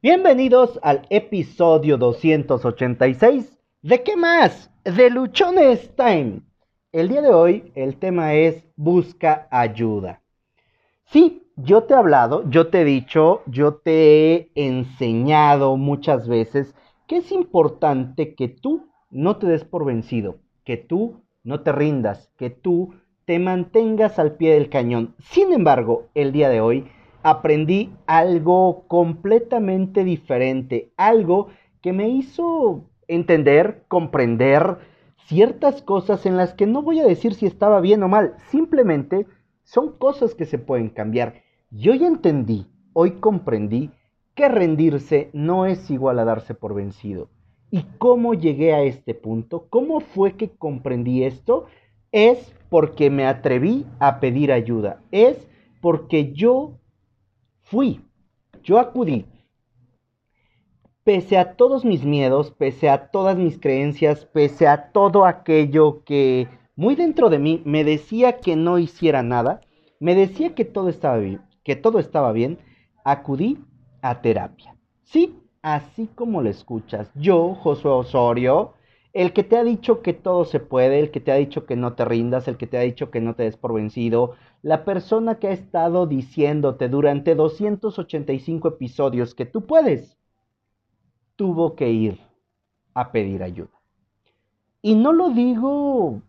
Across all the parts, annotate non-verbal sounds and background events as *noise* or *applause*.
Bienvenidos al episodio 286 de ¿Qué más? De Luchones Time. El día de hoy el tema es busca ayuda. Sí, yo te he hablado, yo te he dicho, yo te he enseñado muchas veces que es importante que tú no te des por vencido, que tú no te rindas, que tú te mantengas al pie del cañón. Sin embargo, el día de hoy aprendí algo completamente diferente, algo que me hizo entender, comprender ciertas cosas en las que no voy a decir si estaba bien o mal, simplemente son cosas que se pueden cambiar. Yo ya entendí, hoy comprendí que rendirse no es igual a darse por vencido. ¿Y cómo llegué a este punto? ¿Cómo fue que comprendí esto? Es porque me atreví a pedir ayuda. Es porque yo fui, yo acudí. Pese a todos mis miedos, pese a todas mis creencias, pese a todo aquello que muy dentro de mí me decía que no hiciera nada, me decía que todo estaba bien, que todo estaba bien, acudí a terapia. Sí, así como lo escuchas. Yo, Josué Osorio, el que te ha dicho que todo se puede, el que te ha dicho que no te rindas, el que te ha dicho que no te des por vencido, la persona que ha estado diciéndote durante 285 episodios que tú puedes, tuvo que ir a pedir ayuda. Y no lo digo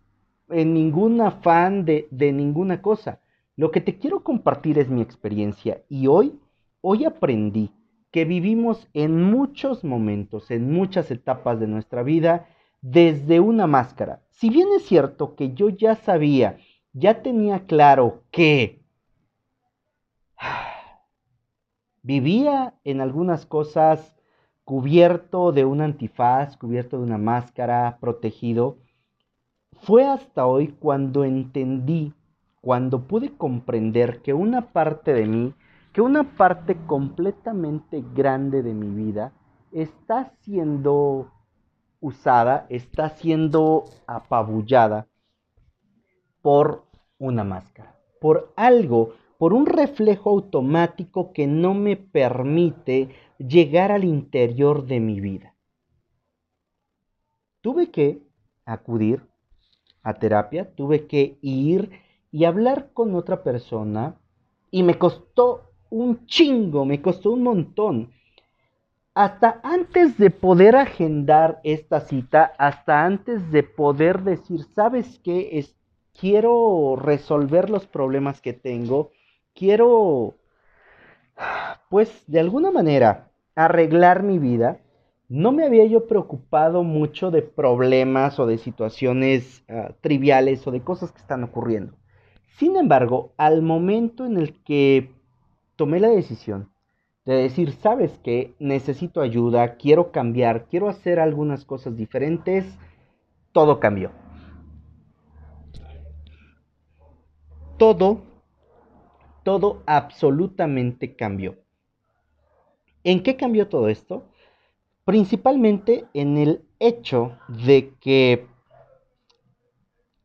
en ningún afán de, de ninguna cosa. Lo que te quiero compartir es mi experiencia y hoy, hoy aprendí que vivimos en muchos momentos, en muchas etapas de nuestra vida, desde una máscara. Si bien es cierto que yo ya sabía, ya tenía claro que *sighs* vivía en algunas cosas cubierto de un antifaz, cubierto de una máscara, protegido, fue hasta hoy cuando entendí, cuando pude comprender que una parte de mí, que una parte completamente grande de mi vida está siendo usada, está siendo apabullada por una máscara, por algo, por un reflejo automático que no me permite llegar al interior de mi vida. Tuve que acudir a terapia, tuve que ir y hablar con otra persona y me costó un chingo, me costó un montón hasta antes de poder agendar esta cita, hasta antes de poder decir, ¿sabes qué? Es, quiero resolver los problemas que tengo, quiero, pues, de alguna manera, arreglar mi vida. No me había yo preocupado mucho de problemas o de situaciones ah, triviales o de cosas que están ocurriendo. Sin embargo, al momento en el que tomé la decisión de decir, sabes que necesito ayuda, quiero cambiar, quiero hacer algunas cosas diferentes, todo cambió. Todo, todo absolutamente cambió. ¿En qué cambió todo esto? Principalmente en el hecho de que,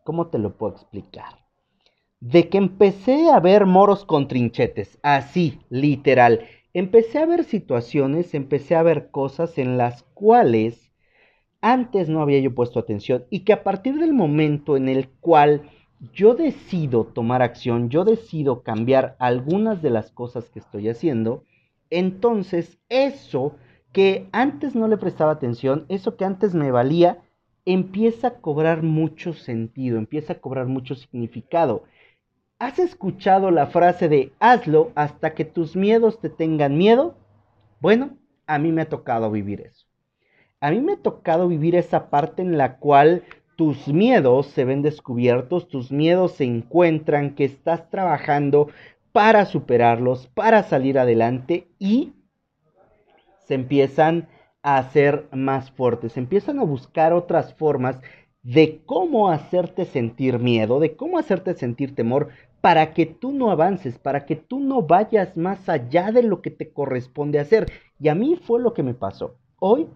¿cómo te lo puedo explicar? De que empecé a ver moros con trinchetes, así, literal empecé a ver situaciones, empecé a ver cosas en las cuales antes no había yo puesto atención y que a partir del momento en el cual yo decido tomar acción, yo decido cambiar algunas de las cosas que estoy haciendo, entonces eso que antes no le prestaba atención, eso que antes me valía, empieza a cobrar mucho sentido, empieza a cobrar mucho significado. ¿Has escuchado la frase de hazlo hasta que tus miedos te tengan miedo? Bueno, a mí me ha tocado vivir eso. A mí me ha tocado vivir esa parte en la cual tus miedos se ven descubiertos, tus miedos se encuentran, que estás trabajando para superarlos, para salir adelante y se empiezan a hacer más fuertes, se empiezan a buscar otras formas de cómo hacerte sentir miedo, de cómo hacerte sentir temor, para que tú no avances, para que tú no vayas más allá de lo que te corresponde hacer. Y a mí fue lo que me pasó. Hoy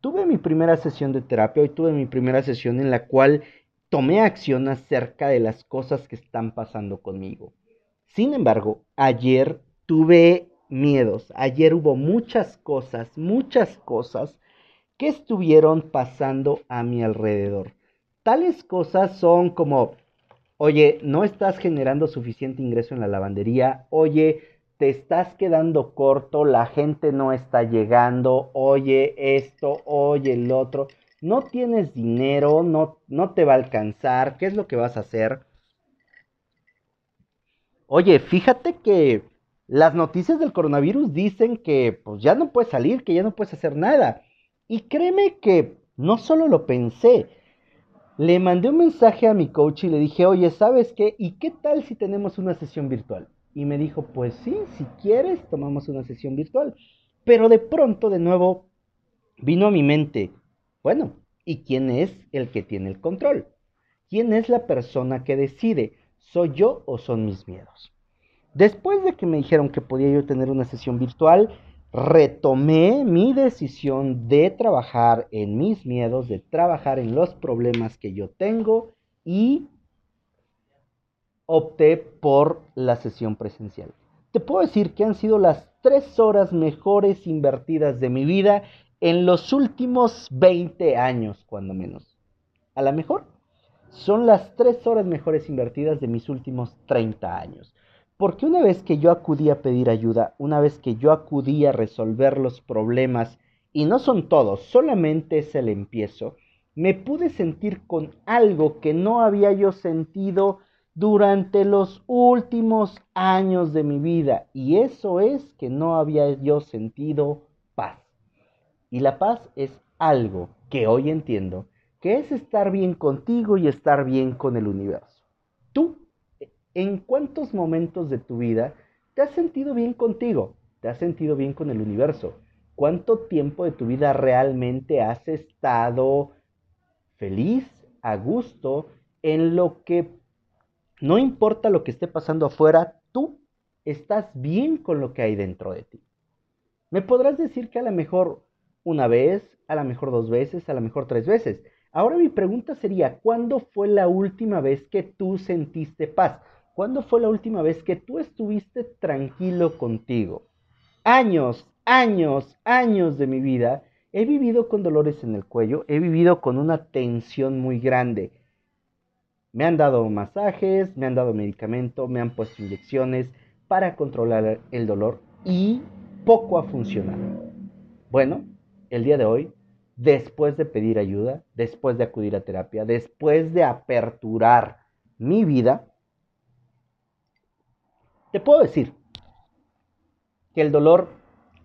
tuve mi primera sesión de terapia, hoy tuve mi primera sesión en la cual tomé acción acerca de las cosas que están pasando conmigo. Sin embargo, ayer tuve miedos. Ayer hubo muchas cosas, muchas cosas que estuvieron pasando a mi alrededor. Tales cosas son como, oye, no estás generando suficiente ingreso en la lavandería, oye, te estás quedando corto, la gente no está llegando, oye esto, oye el otro, no tienes dinero, no, no te va a alcanzar, ¿qué es lo que vas a hacer? Oye, fíjate que las noticias del coronavirus dicen que pues ya no puedes salir, que ya no puedes hacer nada. Y créeme que no solo lo pensé, le mandé un mensaje a mi coach y le dije, oye, ¿sabes qué? ¿Y qué tal si tenemos una sesión virtual? Y me dijo, pues sí, si quieres, tomamos una sesión virtual. Pero de pronto, de nuevo, vino a mi mente, bueno, ¿y quién es el que tiene el control? ¿Quién es la persona que decide? ¿Soy yo o son mis miedos? Después de que me dijeron que podía yo tener una sesión virtual, retomé mi decisión de trabajar en mis miedos, de trabajar en los problemas que yo tengo y opté por la sesión presencial. Te puedo decir que han sido las tres horas mejores invertidas de mi vida en los últimos 20 años, cuando menos. A lo mejor son las tres horas mejores invertidas de mis últimos 30 años. Porque una vez que yo acudí a pedir ayuda, una vez que yo acudí a resolver los problemas, y no son todos, solamente es el empiezo, me pude sentir con algo que no había yo sentido durante los últimos años de mi vida y eso es que no había yo sentido paz. Y la paz es algo que hoy entiendo que es estar bien contigo y estar bien con el universo. ¿Tú en cuántos momentos de tu vida te has sentido bien contigo? ¿Te has sentido bien con el universo? ¿Cuánto tiempo de tu vida realmente has estado feliz, a gusto, en lo que no importa lo que esté pasando afuera, tú estás bien con lo que hay dentro de ti. Me podrás decir que a lo mejor una vez, a lo mejor dos veces, a lo mejor tres veces. Ahora mi pregunta sería, ¿cuándo fue la última vez que tú sentiste paz? ¿Cuándo fue la última vez que tú estuviste tranquilo contigo? Años, años, años de mi vida he vivido con dolores en el cuello, he vivido con una tensión muy grande. Me han dado masajes, me han dado medicamento, me han puesto inyecciones para controlar el dolor y poco ha funcionado. Bueno, el día de hoy, después de pedir ayuda, después de acudir a terapia, después de aperturar mi vida, te puedo decir que el dolor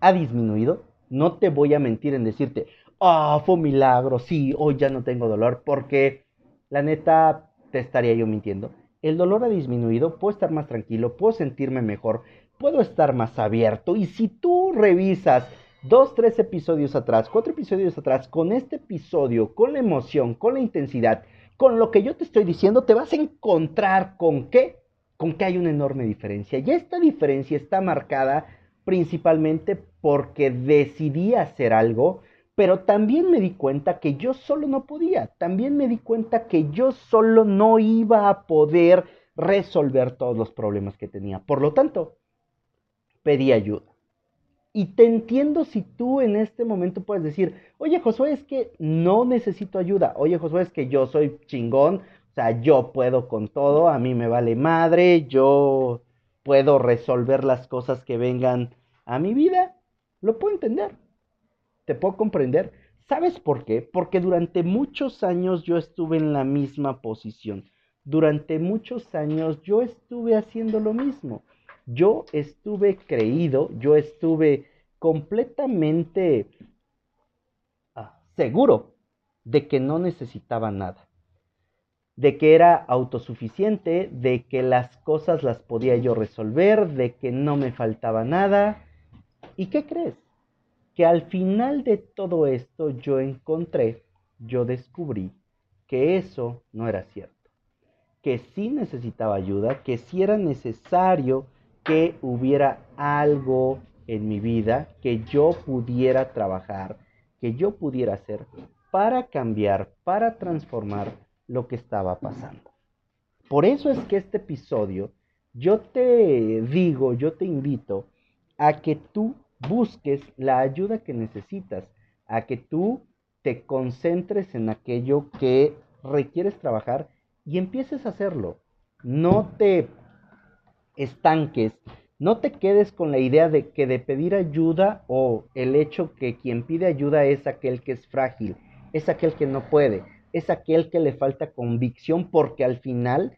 ha disminuido. No te voy a mentir en decirte, ah, fue un milagro, sí, hoy ya no tengo dolor, porque la neta te estaría yo mintiendo. El dolor ha disminuido, puedo estar más tranquilo, puedo sentirme mejor, puedo estar más abierto. Y si tú revisas dos, tres episodios atrás, cuatro episodios atrás, con este episodio, con la emoción, con la intensidad, con lo que yo te estoy diciendo, te vas a encontrar con qué? Con que hay una enorme diferencia. Y esta diferencia está marcada principalmente porque decidí hacer algo pero también me di cuenta que yo solo no podía, también me di cuenta que yo solo no iba a poder resolver todos los problemas que tenía. Por lo tanto, pedí ayuda. Y te entiendo si tú en este momento puedes decir, oye Josué, es que no necesito ayuda, oye Josué, es que yo soy chingón, sea, yo puedo con todo, a mí me vale madre, yo puedo resolver las cosas que vengan a mi vida, lo puedo entender te puedo comprender. ¿Sabes por qué? Porque durante muchos años yo estuve en la misma posición. Durante muchos años yo estuve haciendo lo mismo. Yo estuve creído, yo estuve completamente ah, seguro de que no necesitaba nada. De que era autosuficiente, de que las cosas las podía yo resolver, de que no me faltaba nada. ¿Y qué crees? que al final de todo esto yo encontré, yo descubrí que eso no era cierto, que sí necesitaba ayuda, que sí era necesario que hubiera algo en mi vida que yo pudiera trabajar, que yo pudiera hacer para cambiar, para transformar lo que estaba pasando. Por eso es que este episodio yo te digo, yo te invito a que tú busques la ayuda que necesitas, a que tú te concentres en aquello que requieres trabajar y empieces a hacerlo. No te estanques, no te quedes con la idea de que de pedir ayuda o el hecho que quien pide ayuda es aquel que es frágil, es aquel que no puede, es aquel que le falta convicción porque al final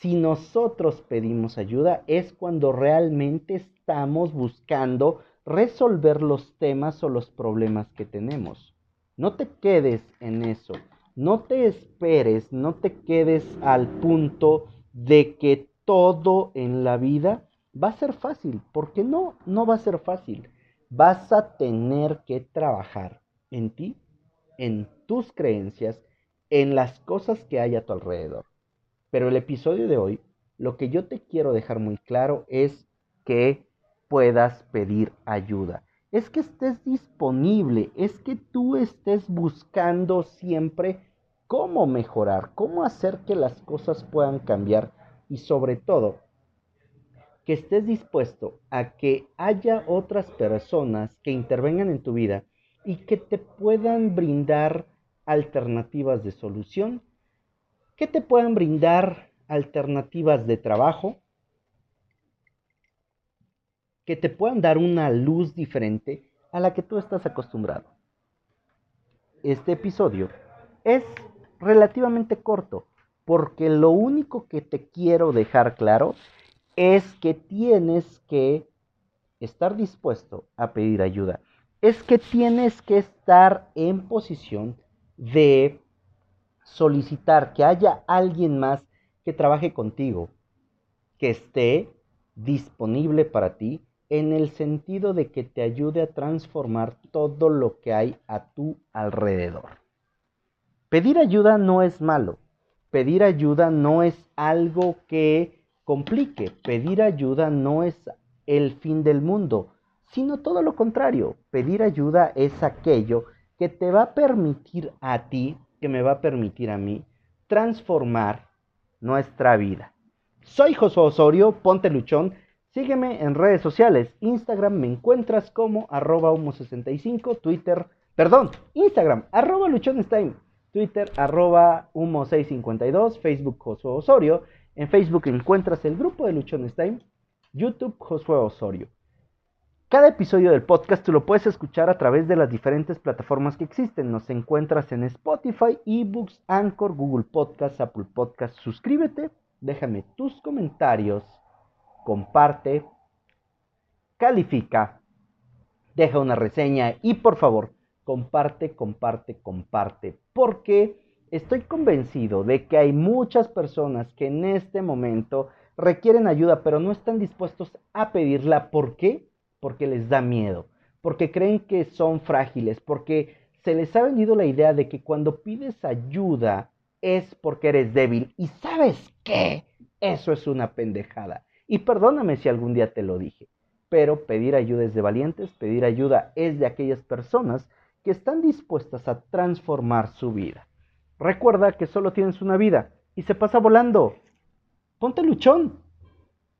si nosotros pedimos ayuda es cuando realmente estamos buscando resolver los temas o los problemas que tenemos. No te quedes en eso. No te esperes, no te quedes al punto de que todo en la vida va a ser fácil, porque no, no va a ser fácil. Vas a tener que trabajar en ti, en tus creencias, en las cosas que hay a tu alrededor. Pero el episodio de hoy, lo que yo te quiero dejar muy claro es que puedas pedir ayuda. Es que estés disponible, es que tú estés buscando siempre cómo mejorar, cómo hacer que las cosas puedan cambiar y sobre todo que estés dispuesto a que haya otras personas que intervengan en tu vida y que te puedan brindar alternativas de solución, que te puedan brindar alternativas de trabajo, que te puedan dar una luz diferente a la que tú estás acostumbrado. Este episodio es relativamente corto porque lo único que te quiero dejar claro es que tienes que estar dispuesto a pedir ayuda. Es que tienes que estar en posición de solicitar que haya alguien más que trabaje contigo, que esté disponible para ti en el sentido de que te ayude a transformar todo lo que hay a tu alrededor. Pedir ayuda no es malo, pedir ayuda no es algo que complique, pedir ayuda no es el fin del mundo, sino todo lo contrario, pedir ayuda es aquello que te va a permitir a ti, que me va a permitir a mí, transformar nuestra vida. Soy Josué Osorio, ponte luchón Sígueme en redes sociales. Instagram me encuentras como arroba humo65, Twitter, perdón, Instagram, arroba luchonestime, Twitter, arroba humo652, Facebook Josué Osorio. En Facebook encuentras el grupo de Luchonestime, YouTube Josué Osorio. Cada episodio del podcast tú lo puedes escuchar a través de las diferentes plataformas que existen. Nos encuentras en Spotify, eBooks, Anchor, Google Podcasts, Apple Podcasts. Suscríbete, déjame tus comentarios comparte, califica, deja una reseña y por favor, comparte, comparte, comparte, porque estoy convencido de que hay muchas personas que en este momento requieren ayuda, pero no están dispuestos a pedirla. ¿Por qué? Porque les da miedo, porque creen que son frágiles, porque se les ha vendido la idea de que cuando pides ayuda es porque eres débil. ¿Y sabes qué? Eso es una pendejada. Y perdóname si algún día te lo dije, pero pedir ayuda es de valientes, pedir ayuda es de aquellas personas que están dispuestas a transformar su vida. Recuerda que solo tienes una vida y se pasa volando. Ponte luchón.